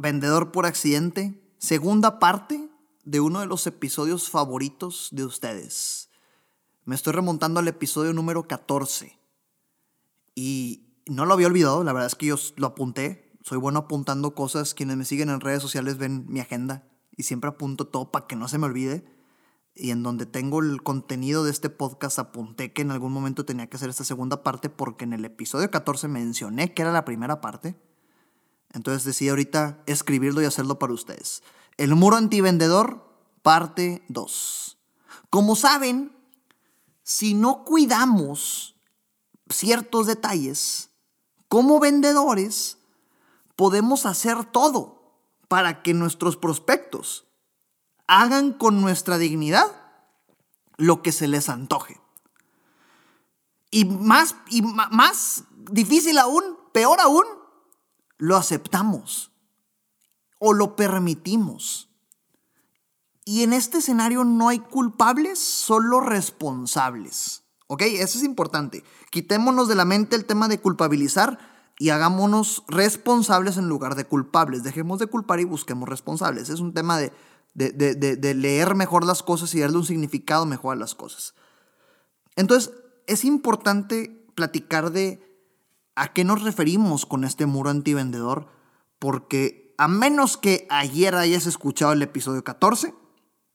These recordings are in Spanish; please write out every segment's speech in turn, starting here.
Vendedor por Accidente, segunda parte de uno de los episodios favoritos de ustedes. Me estoy remontando al episodio número 14 y no lo había olvidado, la verdad es que yo lo apunté, soy bueno apuntando cosas, quienes me siguen en redes sociales ven mi agenda y siempre apunto todo para que no se me olvide y en donde tengo el contenido de este podcast apunté que en algún momento tenía que hacer esta segunda parte porque en el episodio 14 mencioné que era la primera parte. Entonces decidí ahorita escribirlo y hacerlo para ustedes. El muro antivendedor, parte 2. Como saben, si no cuidamos ciertos detalles, como vendedores, podemos hacer todo para que nuestros prospectos hagan con nuestra dignidad lo que se les antoje. Y más, y más difícil aún, peor aún, lo aceptamos o lo permitimos. Y en este escenario no hay culpables, solo responsables. ¿Ok? Eso es importante. Quitémonos de la mente el tema de culpabilizar y hagámonos responsables en lugar de culpables. Dejemos de culpar y busquemos responsables. Es un tema de de, leer mejor las cosas y darle un significado mejor a las cosas. Entonces, es importante platicar de a qué nos referimos con este muro antivendedor, porque a menos que ayer hayas escuchado el episodio 14,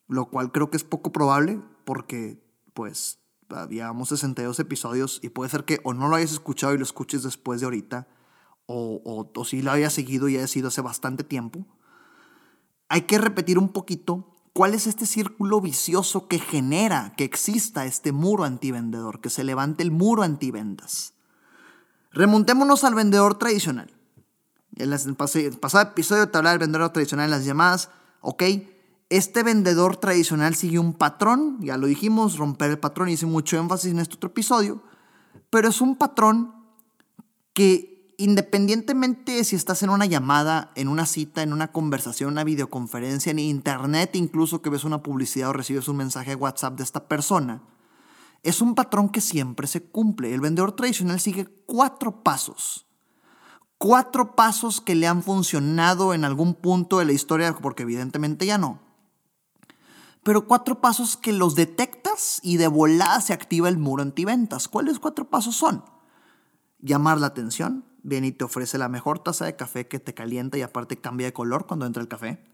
lo cual creo que es poco probable, porque pues habíamos 62 episodios y puede ser que o no lo hayas escuchado y lo escuches después de ahorita, o, o, o si lo hayas seguido y haya sido hace bastante tiempo hay que repetir un poquito cuál es este círculo vicioso que genera que exista este muro antivendedor, que se levante el muro antivendas. Remontémonos al vendedor tradicional. En el pasado episodio te hablaba del vendedor tradicional en las llamadas. Ok, este vendedor tradicional sigue un patrón, ya lo dijimos, romper el patrón, hice mucho énfasis en este otro episodio, pero es un patrón que independientemente de si estás en una llamada, en una cita, en una conversación, una videoconferencia, en internet, incluso que ves una publicidad o recibes un mensaje de WhatsApp de esta persona, es un patrón que siempre se cumple. El vendedor tradicional sigue cuatro pasos. Cuatro pasos que le han funcionado en algún punto de la historia, porque evidentemente ya no. Pero cuatro pasos que los detectas y de volada se activa el muro antiventas. ¿Cuáles cuatro pasos son? Llamar la atención, viene y te ofrece la mejor taza de café que te calienta y aparte cambia de color cuando entra el café.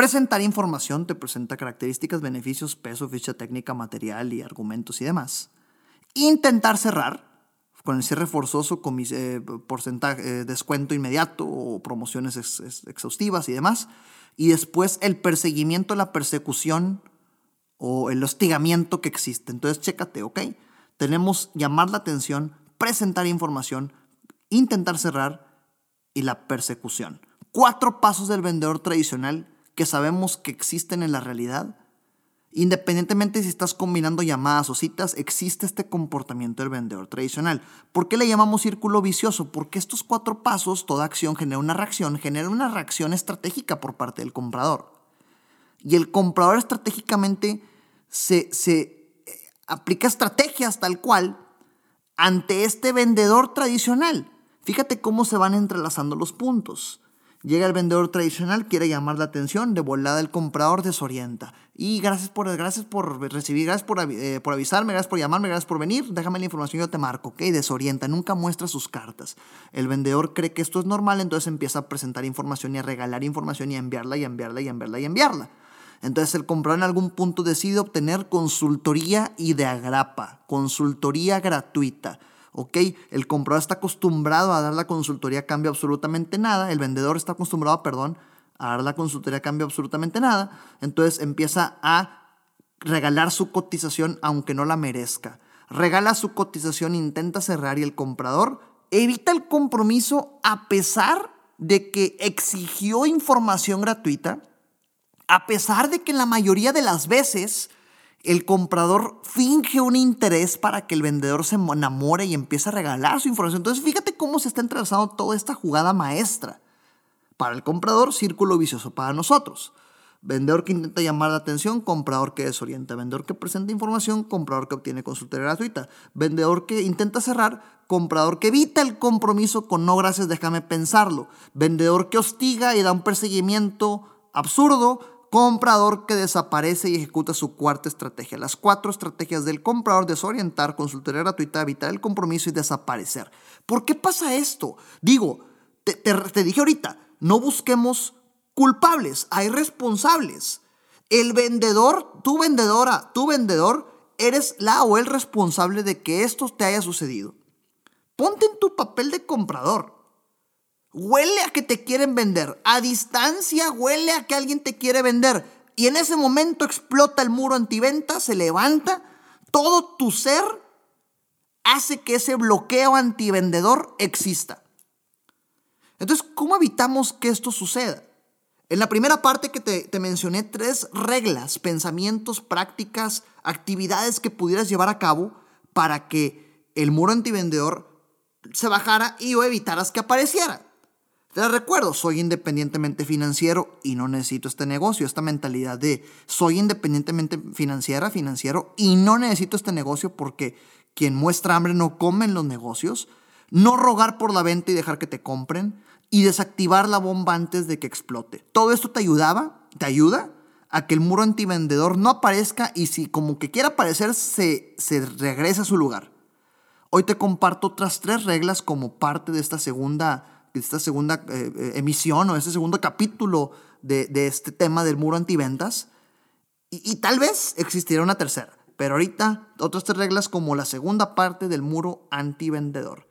Presentar información te presenta características, beneficios, peso, ficha técnica, material y argumentos y demás. Intentar cerrar con el cierre forzoso, con eh, porcentaje, eh, descuento inmediato o promociones exhaustivas y demás. Y después el perseguimiento, la persecución o el hostigamiento que existe. Entonces, chécate, ¿ok? Tenemos llamar la atención, presentar información, intentar cerrar y la persecución. Cuatro pasos del vendedor tradicional que sabemos que existen en la realidad. Independientemente si estás combinando llamadas o citas, existe este comportamiento del vendedor tradicional. ¿Por qué le llamamos círculo vicioso? Porque estos cuatro pasos, toda acción genera una reacción, genera una reacción estratégica por parte del comprador. Y el comprador estratégicamente se, se eh, aplica estrategias tal cual ante este vendedor tradicional. Fíjate cómo se van entrelazando los puntos. Llega el vendedor tradicional, quiere llamar la atención, de volada el comprador desorienta. Y gracias por, gracias por recibir, gracias por, eh, por, avisarme, gracias por llamarme, gracias por venir, déjame la información, yo te marco, ¿ok? Desorienta, nunca muestra sus cartas. El vendedor cree que esto es normal, entonces empieza a presentar información y a regalar información y a enviarla y a enviarla y a enviarla y a enviarla. Entonces el comprador en algún punto decide obtener consultoría y de agrapa, consultoría gratuita ¿ok? El comprador está acostumbrado a dar la consultoría a cambio absolutamente nada, el vendedor está acostumbrado, perdón, a dar la consultoría a cambio absolutamente nada, entonces empieza a regalar su cotización aunque no la merezca. Regala su cotización, intenta cerrar y el comprador evita el compromiso a pesar de que exigió información gratuita, a pesar de que la mayoría de las veces el comprador finge un interés para que el vendedor se enamore y empiece a regalar su información. Entonces, fíjate cómo se está entrelazando toda esta jugada maestra. Para el comprador, círculo vicioso para nosotros. Vendedor que intenta llamar la atención, comprador que desorienta. Vendedor que presenta información, comprador que obtiene consultoría gratuita. Vendedor que intenta cerrar, comprador que evita el compromiso con no gracias, déjame pensarlo. Vendedor que hostiga y da un perseguimiento absurdo, comprador que desaparece y ejecuta su cuarta estrategia. Las cuatro estrategias del comprador, desorientar, consultoría gratuita, evitar el compromiso y desaparecer. ¿Por qué pasa esto? Digo, te, te dije ahorita, no busquemos culpables, hay responsables. El vendedor, tu vendedora, tu vendedor, eres la o el responsable de que esto te haya sucedido. Ponte en tu papel de comprador. Huele a que te quieren vender. A distancia huele a que alguien te quiere vender. Y en ese momento explota el muro antiventa, se levanta. Todo tu ser hace que ese bloqueo antivendedor exista. Entonces, ¿cómo evitamos que esto suceda? En la primera parte que te, mencioné tres reglas, pensamientos, prácticas, actividades que pudieras llevar a cabo para que el muro antivendedor se bajara y o evitaras que apareciera. Te recuerdo, soy independientemente financiero y no necesito este negocio, esta mentalidad de soy independientemente financiera, financiero y no necesito este negocio porque quien muestra hambre no come en los negocios. No rogar por la venta y dejar que te compren y desactivar la bomba antes de que explote. Todo esto te ayudaba, te ayuda a que el muro antivendedor no aparezca y si como que quiera aparecer se, se regrese a su lugar. Hoy te comparto otras tres reglas como parte de esta segunda, esta segunda eh, eh, emisión o este segundo capítulo de, este tema del muro antiventas. Y, y tal vez existiera una tercera, pero ahorita otras tres reglas como la segunda parte del muro antivendedor.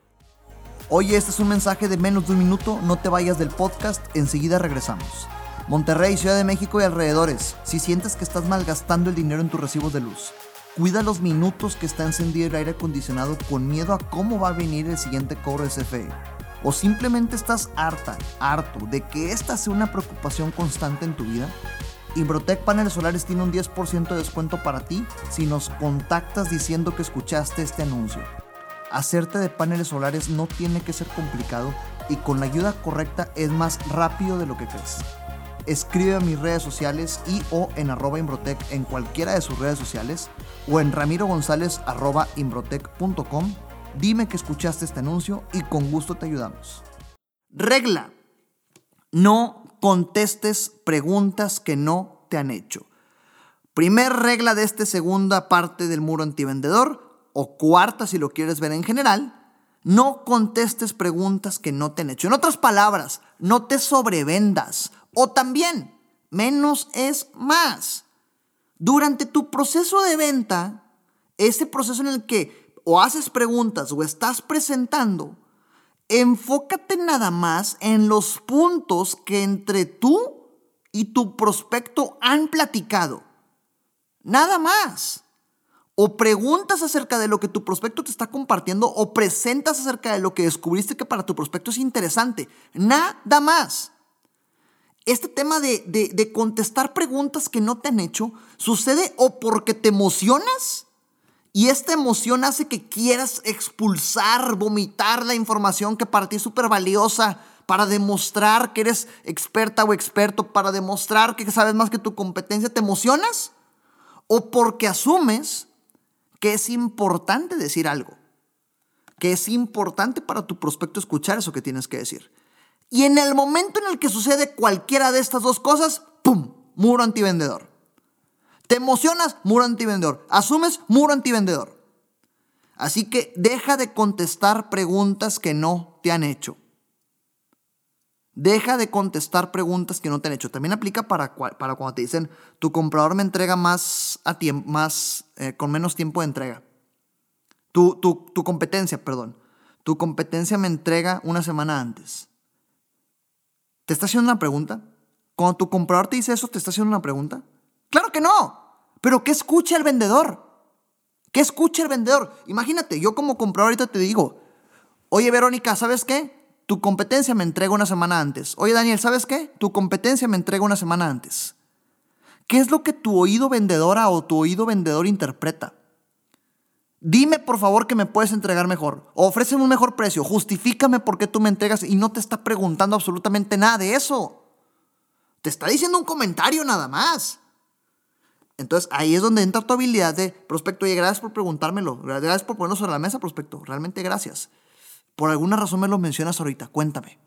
Oye, este es un mensaje de menos de un minuto, no te vayas del podcast, enseguida regresamos. Monterrey, Ciudad de México y alrededores, si sientes que estás malgastando el dinero en tus recibos de luz, cuida los minutos que está encendido el aire acondicionado con miedo a cómo va a venir el siguiente cobro de CFE. O simplemente estás harta, harto de que esta sea una preocupación constante en tu vida. Imbrotec Paneles Solares tiene un 10% de descuento para ti si nos contactas diciendo que escuchaste este anuncio. Hacerte de paneles solares no tiene que ser complicado y con la ayuda correcta es más rápido de lo que crees. Escribe a mis redes sociales y o en arroba Imbrotec en cualquiera de sus redes sociales o en ramiro. Dime que escuchaste este anuncio y con gusto te ayudamos. Regla. No contestes preguntas que no te han hecho. Primer regla de esta segunda parte del muro antivendedor o cuarta si lo quieres ver en general, no contestes preguntas que no te han hecho. En otras palabras, no te sobrevendas. O también, menos es más. Durante tu proceso de venta, ese proceso en el que o haces preguntas o estás presentando, enfócate nada más en los puntos que entre tú y tu prospecto han platicado. Nada más o preguntas acerca de lo que tu prospecto te está compartiendo o presentas acerca de lo que descubriste que para tu prospecto es interesante. Nada más. Este tema de, de, contestar preguntas que no te han hecho sucede o porque te emocionas y esta emoción hace que quieras expulsar, vomitar la información que para ti es súper valiosa para demostrar que eres experta o experto, para demostrar que sabes más que tu competencia, ¿te emocionas? O porque asumes que es importante decir algo, que es importante para tu prospecto escuchar eso que tienes que decir. Y en el momento en el que sucede cualquiera de estas dos cosas, ¡pum! Muro antivendedor. Te emocionas, muro antivendedor. Asumes, muro antivendedor. Así que deja de contestar preguntas que no te han hecho. Deja de contestar preguntas que no te han hecho. También aplica para, para cuando te dicen, tu comprador me entrega más, más eh, con menos tiempo de entrega. Tu, tu competencia, perdón. Tu competencia me entrega una semana antes. ¿Te está haciendo una pregunta? Cuando tu comprador te dice eso, ¿te está haciendo una pregunta? Claro que no. Pero ¿qué escucha el vendedor? ¿Qué escucha el vendedor? Imagínate, yo como comprador ahorita te digo, oye Verónica, ¿sabes qué? tu competencia me entrega una semana antes. Oye, Daniel, ¿sabes qué? Tu competencia me entrega una semana antes. ¿Qué es lo que tu oído vendedora o tu oído vendedor interpreta? Dime por favor que me puedes entregar mejor. Ofréceme un mejor precio. Justifícame por qué tú me entregas y no te está preguntando absolutamente nada de eso. Te está diciendo un comentario nada más. Entonces ahí es donde entra tu habilidad de prospecto. Oye, gracias por preguntármelo. Gracias por ponerlo sobre la mesa, prospecto. Realmente gracias. Por alguna razón me lo mencionas ahorita. Cuéntame.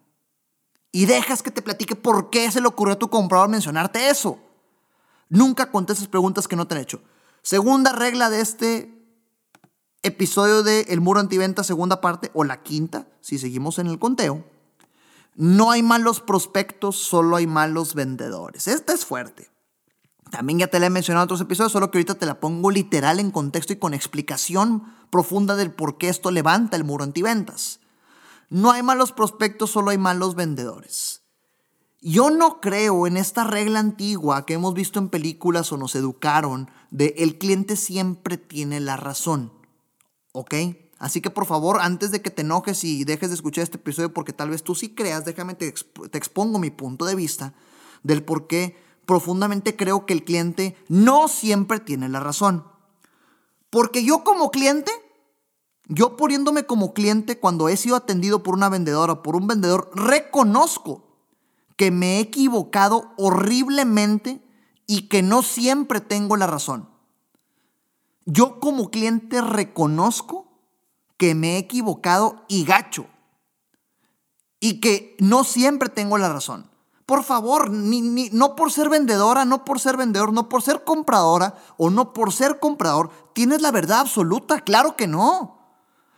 Y dejas que te platique por qué se le ocurrió a tu comprador mencionarte eso. Nunca contestes preguntas que no te han hecho. Segunda regla de este episodio de El Muro Antiventa, segunda parte, o la quinta, si seguimos en el conteo. No hay malos prospectos, solo hay malos vendedores. Esta es fuerte. También ya te la he mencionado en otros episodios, solo que ahorita te la pongo literal en contexto y con explicación profunda del por qué esto levanta el muro antiventas. No hay malos prospectos, solo hay malos vendedores. Yo no creo en esta regla antigua que hemos visto en películas o nos educaron de el cliente siempre tiene la razón. ¿Ok? Así que por favor, antes de que te enojes y dejes de escuchar este episodio porque tal vez tú sí creas, déjame te, te expongo mi punto de vista del por qué profundamente creo que el cliente no siempre tiene la razón. Porque yo como cliente, yo poniéndome como cliente cuando he sido atendido por una vendedora o por un vendedor, reconozco que me he equivocado horriblemente y que no siempre tengo la razón. Yo como cliente reconozco que me he equivocado y gacho. Y que no siempre tengo la razón. Por favor, ni, no por ser vendedora, no por ser vendedor, no por ser compradora o no por ser comprador, tienes la verdad absoluta. Claro que no.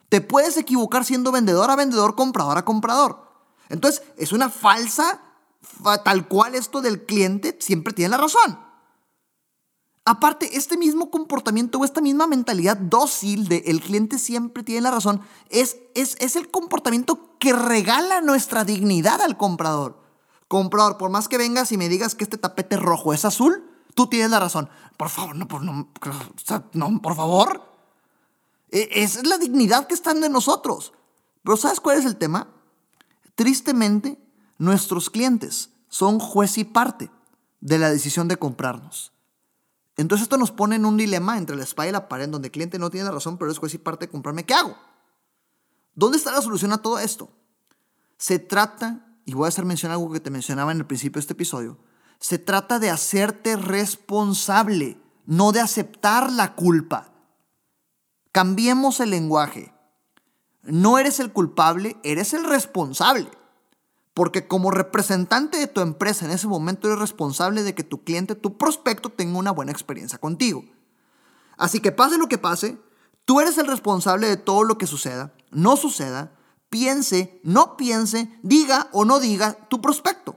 Te puedes equivocar siendo vendedora, vendedor, compradora, comprador. Entonces, es una falsa, tal cual esto del cliente siempre tiene la razón. Aparte, este mismo comportamiento o esta misma mentalidad dócil de el cliente siempre tiene la razón es, es, es el comportamiento que regala nuestra dignidad al comprador. Comprador, por más que vengas y me digas que este tapete rojo es azul, tú tienes la razón. Por favor, no, por, no, favor. E, esa es la dignidad que está en nosotros. Pero ¿sabes cuál es el tema? Tristemente, nuestros clientes son juez y parte de la decisión de comprarnos. Entonces esto nos pone en un dilema entre la espada y la pared, donde el cliente no tiene la razón, pero es juez y parte de comprarme. ¿Qué hago? ¿Dónde está la solución a todo esto? Se trata, y voy a hacer mención algo que te mencionaba en el principio de este episodio, se trata de hacerte responsable, no de aceptar la culpa. Cambiemos el lenguaje. No eres el culpable, eres el responsable. Porque como representante de tu empresa en ese momento eres responsable de que tu cliente, tu prospecto tenga una buena experiencia contigo. Así que pase lo que pase, tú eres el responsable de todo lo que suceda, no suceda, piense, no piense, diga o no diga tu prospecto.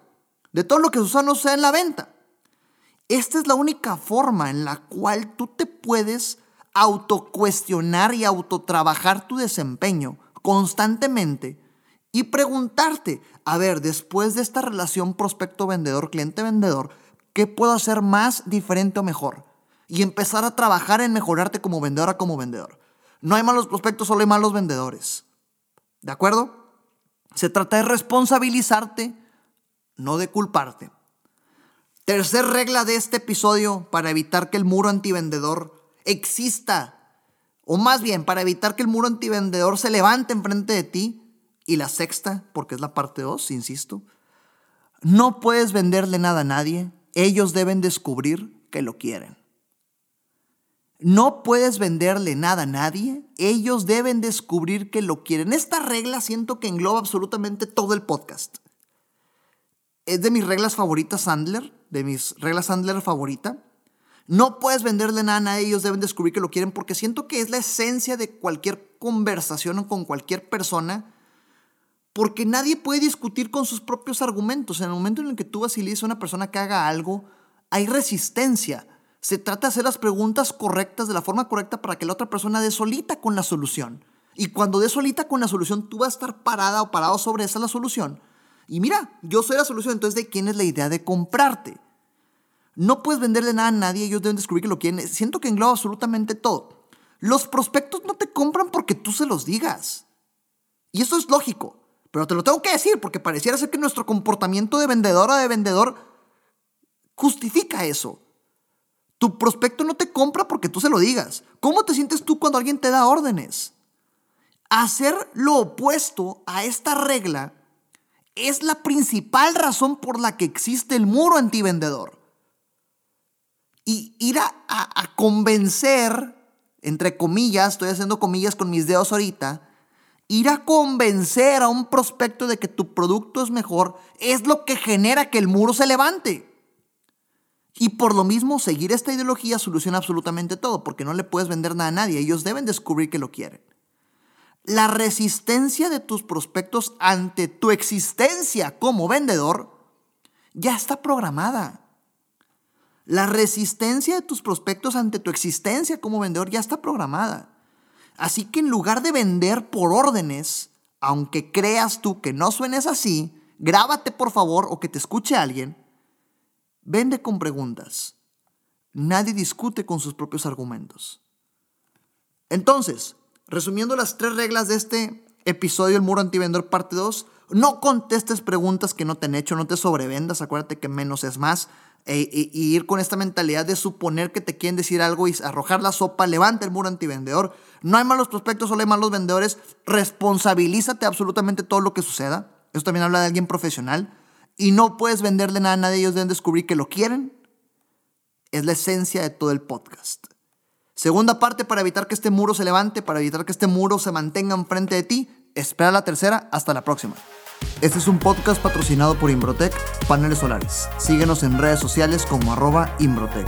De todo lo que suceda no suceda en la venta. Esta es la única forma en la cual tú te puedes autocuestionar y autotrabajar tu desempeño constantemente y preguntarte, a ver, después de esta relación prospecto-vendedor, cliente-vendedor, ¿qué puedo hacer más diferente o mejor? Y empezar a trabajar en mejorarte como vendedora, como vendedor. No hay malos prospectos, solo hay malos vendedores. ¿De acuerdo? Se trata de responsabilizarte, no de culparte. Tercer regla de este episodio para evitar que el muro antivendedor exista, o más bien para evitar que el muro antivendedor se levante enfrente de ti, y la sexta, porque es la parte 2, insisto, no puedes venderle nada a nadie, ellos deben descubrir que lo quieren. No puedes venderle nada a nadie, ellos deben descubrir que lo quieren. Esta regla siento que engloba absolutamente todo el podcast. Es de mis reglas favoritas Sandler, de mis reglas Sandler favorita. No puedes venderle nada a ellos deben descubrir que lo quieren porque siento que es la esencia de cualquier conversación con cualquier persona porque nadie puede discutir con sus propios argumentos. En el momento en el que tú vas y le dices a una persona que haga algo, hay resistencia. Se trata de hacer las preguntas correctas de la forma correcta para que la otra persona dé solita con la solución. Y cuando dé solita con la solución, tú vas a estar parada o parado sobre esa la solución. Y mira, yo soy la solución, entonces ¿de quién es la idea de comprarte? No puedes venderle nada a nadie, ellos deben descubrir que lo quieren. Siento que engloba absolutamente todo. Los prospectos no te compran porque tú se los digas. Y eso es lógico. Pero te lo tengo que decir porque pareciera ser que nuestro comportamiento de vendedor o de vendedor justifica eso. Tu prospecto no te compra porque tú se lo digas. ¿Cómo te sientes tú cuando alguien te da órdenes? Hacer lo opuesto a esta regla es la principal razón por la que existe el muro antivendedor. Y ir a, a convencer, entre comillas, estoy haciendo comillas con mis dedos ahorita, ir a convencer a un prospecto de que tu producto es mejor es lo que genera que el muro se levante. Y por lo mismo, seguir esta ideología soluciona absolutamente todo, porque no le puedes vender nada a nadie. Ellos deben descubrir que lo quieren. La resistencia de tus prospectos ante tu existencia como vendedor ya está programada. La resistencia de tus prospectos ante tu existencia como vendedor ya está programada. Así que en lugar de vender por órdenes, aunque creas tú que no suenes así, grábate por favor o que te escuche alguien, vende con preguntas. Nadie discute con sus propios argumentos. Entonces, resumiendo las tres reglas de este episodio El Muro Antivendor parte 2, no contestes preguntas que no te han hecho, no te sobrevendas, acuérdate que menos es más. E, y ir con esta mentalidad de suponer que te quieren decir algo y arrojar la sopa, levanta el muro antivendedor. No hay malos prospectos, solo hay malos vendedores. Responsabilízate absolutamente todo lo que suceda. Eso también habla de alguien profesional. Y no puedes venderle nada a nadie, ellos deben descubrir que lo quieren. Es la esencia de todo el podcast. Segunda parte, para evitar que este muro se levante, para evitar que este muro se mantenga enfrente de ti, espera la tercera. Hasta la próxima. Este es un podcast patrocinado por Imbrotec Paneles Solares. Síguenos en redes sociales como arroba Imbrotec.